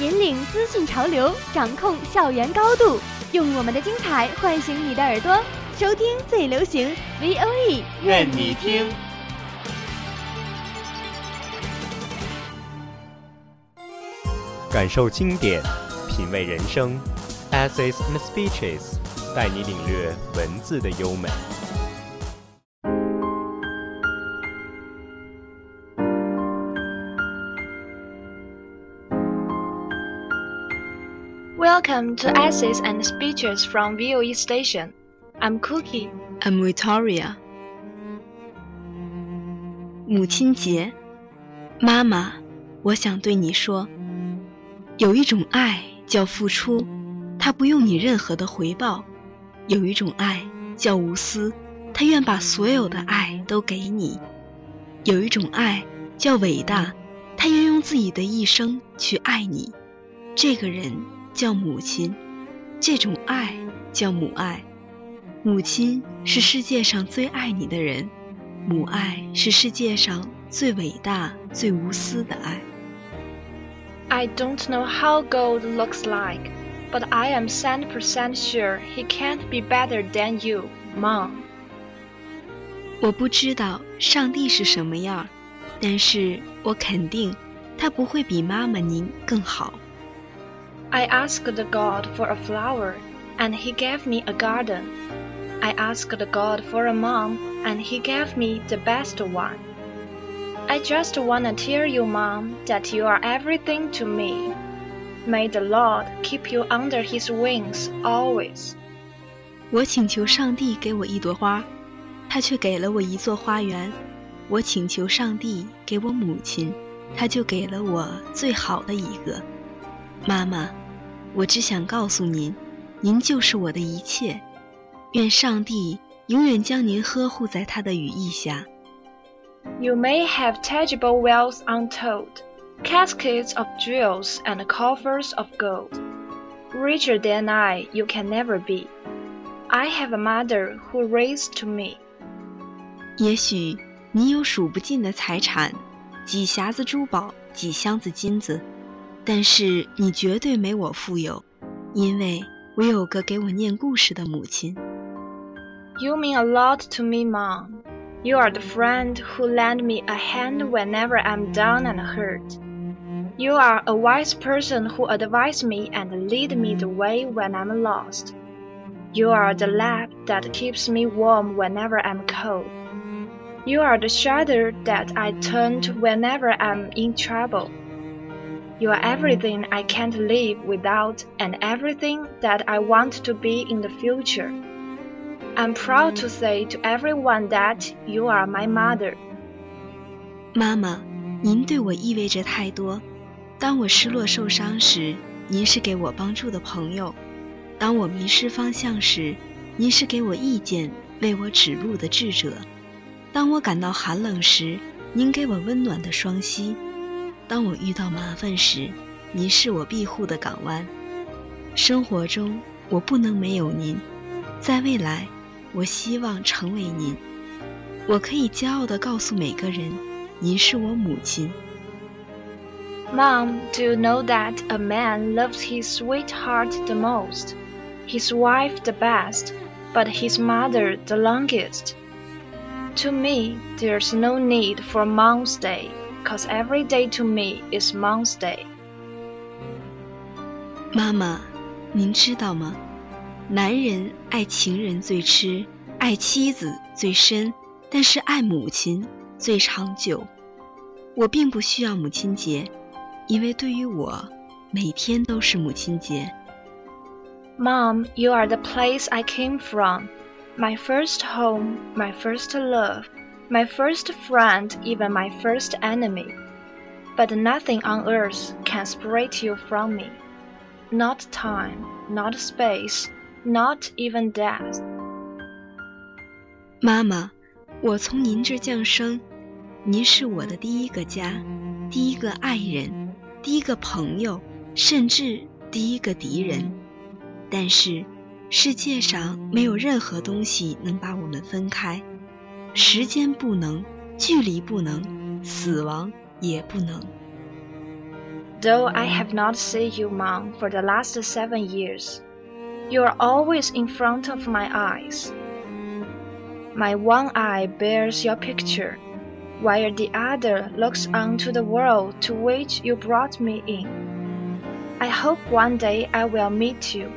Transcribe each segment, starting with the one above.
引领资讯潮流，掌控校园高度，用我们的精彩唤醒你的耳朵，收听最流行 V O E，愿你听。感受经典，品味人生，Essays and Speeches，带你领略文字的优美。Welcome to Essays and Speeches from VOE Station. I'm Cookie. I'm Victoria。母亲节，妈妈，我想对你说，有一种爱叫付出，它不用你任何的回报；有一种爱叫无私，它愿把所有的爱都给你；有一种爱叫伟大，它愿用自己的一生去爱你。这个人叫母亲，这种爱叫母爱。母亲是世界上最爱你的人，母爱是世界上最伟大、最无私的爱。I don't know how gold looks like, but I am 100% sure he can't be better than you, Mom. 我不知道上帝是什么样，但是我肯定他不会比妈妈您更好。I asked God for a flower, and he gave me a garden. I asked God for a mom, and he gave me the best one. I just want to tell you, Mom, that you are everything to me. May the Lord keep you under his wings always. 我请求上帝给我一朵花，他却给了我一座花园；我请求上帝给我母亲，他就给了我最好的一个。妈妈， 我只想告诉您，您就是我的一切。愿上帝永远将您呵护在他的羽翼下。 You may have tangible wealth untold, caskets of jewels and coffers of gold. Richer than I, you can never be. I have a mother who raised to me. 也许你有数不尽的财产，几匣子珠宝，几箱子金子， 但是你绝对没我富有，因为我有个给我念故事的母亲。 You mean a lot to me, Mom. You are the friend who lend me a hand whenever I'm down and hurt. You are a wise person who advise me and lead me the way when I'm lost. You are the lamp that keeps me warm whenever I'm cold. You are the shelter that I turn to whenever I'm in trouble. You are everything I can't live without and everything that I want to be in the future. I'm proud to say to everyone that you are my mother. 妈妈，您对我意味着太多。当我失落受伤时，您是给我帮助的朋友；当我迷失方向时，您是给我意见、为我指路的智者；当我感到寒冷时，您给我温暖的双膝；当我遇到麻烦时，您是我庇护的港湾。生活中，我不能没有您；在未来，我希望成为您。我可以骄傲地告诉每个人，您是我母亲。 Mom, do you know that a man loves his sweetheart the most, his wife the best, but his mother the longest? To me, there's no need for Mom's Day, cause every day to me is Mom's Day. 妈妈，您知道吗？男人爱情人最痴，爱妻子最深，但是爱母亲最长久。我并不需要母亲节，因为对于我，每天都是母亲节。 Mom, you are the place I came from, my first home, my first love, my first friend, even my first enemy. But nothing on earth can separate you from me. not time, not space, not even death. 妈妈，我从您这降生，您是我的第一个家，第一个爱人，第一个朋友，甚至第一个敌人。但是，世界上没有任何东西能把我们分开， 时间不能，距离不能，死亡也不能。Though I have not seen you, Mom, for the last seven years, you are always in front of my eyes. My one eye bears your picture, while the other looks onto the world to which you brought me in. I hope one day I will meet you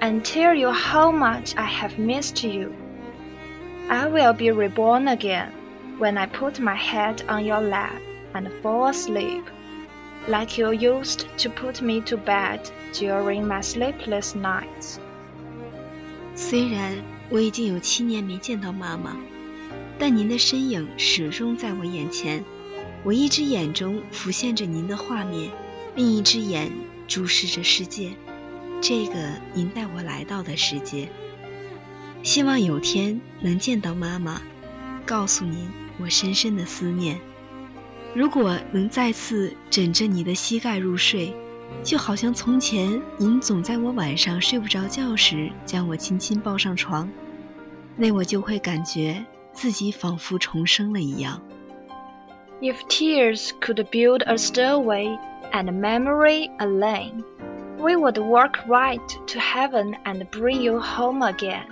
and tell you how much I have missed you. I will be reborn again when I put my head on your lap and fall asleep like you used to put me to bed during my sleepless nights. 虽然我已经有七年没见到妈妈，但您的身影始终在我眼前。我一只眼中浮现着您的画面，另一只眼注视着世界，这个您带我来到的世界。希望有天能见到妈妈，告诉您我深深的思念。如果能再次枕着你的膝盖入睡，就好像从前您总在我晚上睡不着觉时将我轻轻抱上床，那我就会感觉自己仿佛重生了一样。If tears could build a stairway and memory a lane, we would walk right to heaven and bring you home again.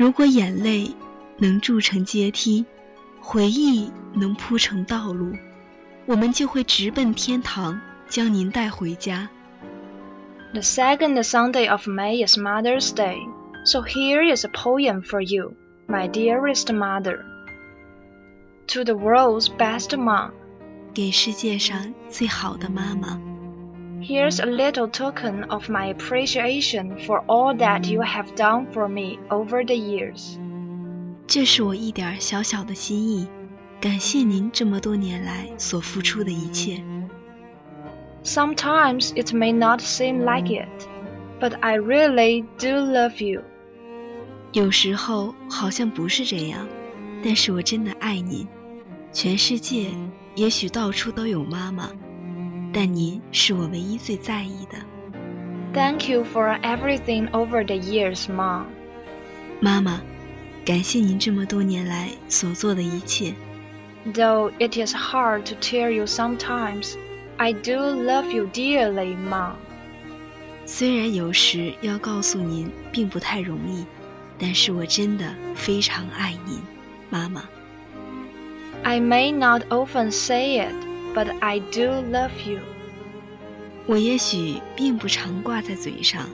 如果眼泪能筑成阶梯。回忆能铺成道路，我们就会直奔天堂，将您带回家。The second Sunday of May is Mother's Day, so here is a poem for you, my dearest mother. To the world's best mom，给世界上最好的妈妈。Here's a little token of my appreciation for all that you have done for me over the years. 这是我一点小小的心意，感谢您这么多年来所付出的一切。Sometimes it may not seem like it, but I really do love you. 有时候好像不是这样，但是我真的爱您。全世界也许到处都有妈妈， 但您是我唯一最在意的。Thank you for everything over the years, Mom. 妈妈。感谢您这么多年来所做的一切。Though it is hard to tell you sometimes, I do love you dearly, Mom. 虽然有时要告诉您并不太容易，但是我真的非常爱您，妈妈。I may not often say it, but I do love you. 我也许并不常挂在嘴上，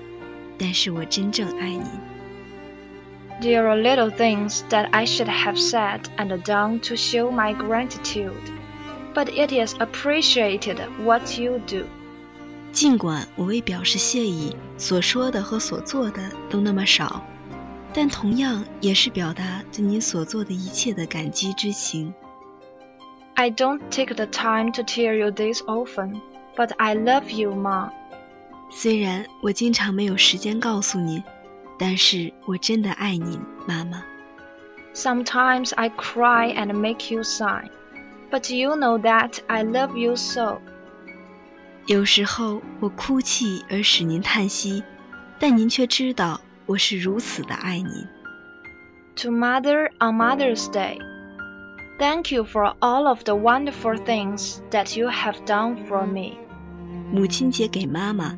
但是我真正爱您。There are little things that I should have said and done to show my gratitude, but it is appreciated what you do. 尽管我为表示谢意，所说的和所做的都那么少，但同样也是表达对你所做的一切的感激之情。 I don't take the time to tell you this often, but I love you, Mom. 虽然我经常没有时间告诉你。但是我真的爱您，妈妈。Sometimes I cry and make you sigh, but you know that I love you so. 有时候我哭泣而使您叹息，但您却知道我是如此的爱您。To Mother on Mother's Day, thank you for all of the wonderful things that you have done for me. 母亲节给妈妈，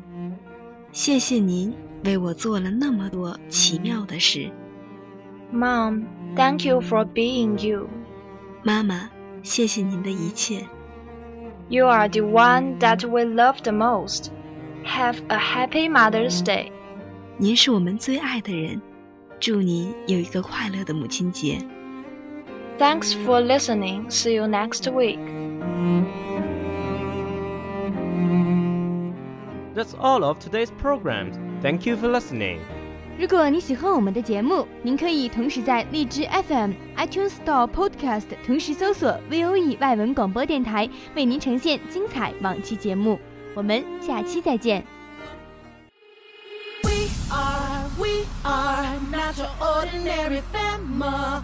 谢谢您。为我做了那么多奇妙的事。Mom, thank you for being you. 妈妈，谢谢您的一切。You are the one that we love the most. Have a happy Mother's Day. 您是我们最爱的人，祝您有一个快乐的母亲节。 Thanks for listening. See you next week. That's all of today's program. Thank you for listening. 如果你喜欢我们的节目，您可以同时在荔枝 FM、iTunes Store、Podcast 同时搜索 VOE 外文广播电台，为您呈现精彩往期节目。我们下期再见。We are, we are not your ordinary family